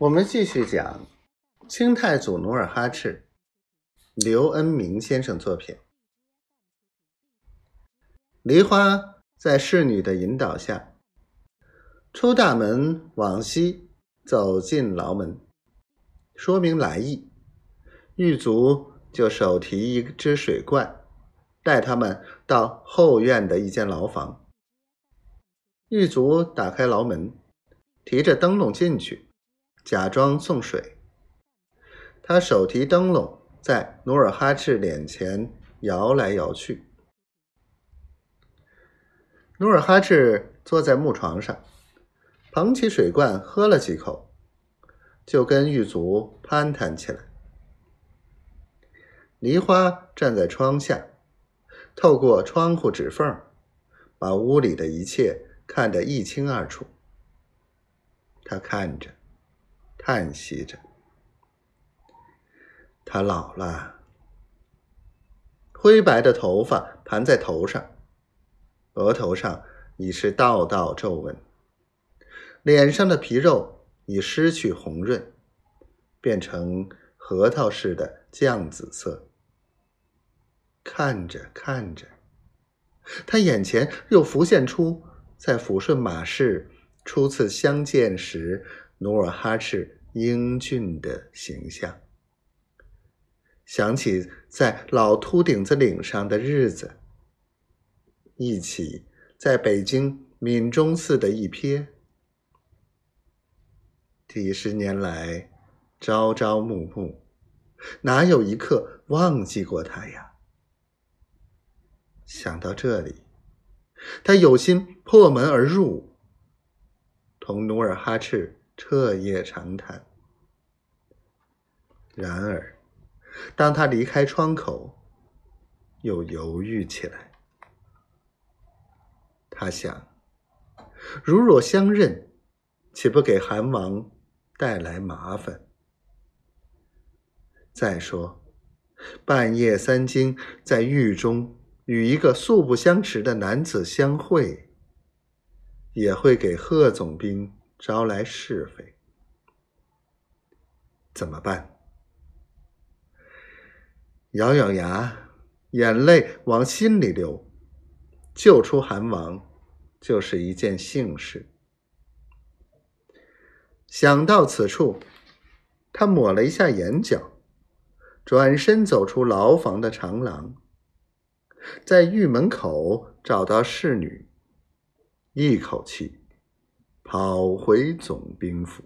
我们继续讲清太祖努尔哈赤，刘恩明先生作品。梨花在侍女的引导下，出大门往西走进牢门，说明来意。狱卒就手提一只水罐，带他们到后院的一间牢房。狱卒打开牢门，提着灯笼进去。假装送水，他手提灯笼，在努尔哈赤脸前摇来摇去。努尔哈赤坐在木床上，捧起水罐喝了几口，就跟狱卒攀谈起来。梨花站在窗下，透过窗户指缝，把屋里的一切看得一清二楚。他看着。叹息着，他老了，灰白的头发盘在头上，额头上已是道道皱纹，脸上的皮肉已失去红润，变成核桃似的酱紫色。看着看着，他眼前又浮现出在抚顺马市初次相见时。努尔哈赤英俊的形象，想起在老秃顶子岭上的日子，一起在北京闽中寺的一瞥，几十年来朝朝暮暮，哪有一刻忘记过他呀？想到这里，他有心破门而入，同努尔哈赤。彻夜长谈。然而，当他离开窗口，又犹豫起来。他想：如若相认，岂不给韩王带来麻烦？再说，半夜三更在狱中与一个素不相识的男子相会，也会给贺总兵。招来是非，怎么办？咬咬牙，眼泪往心里流，救出韩王就是一件幸事。想到此处，他抹了一下眼角，转身走出牢房的长廊，在狱门口找到侍女，一口气。讨回总兵府。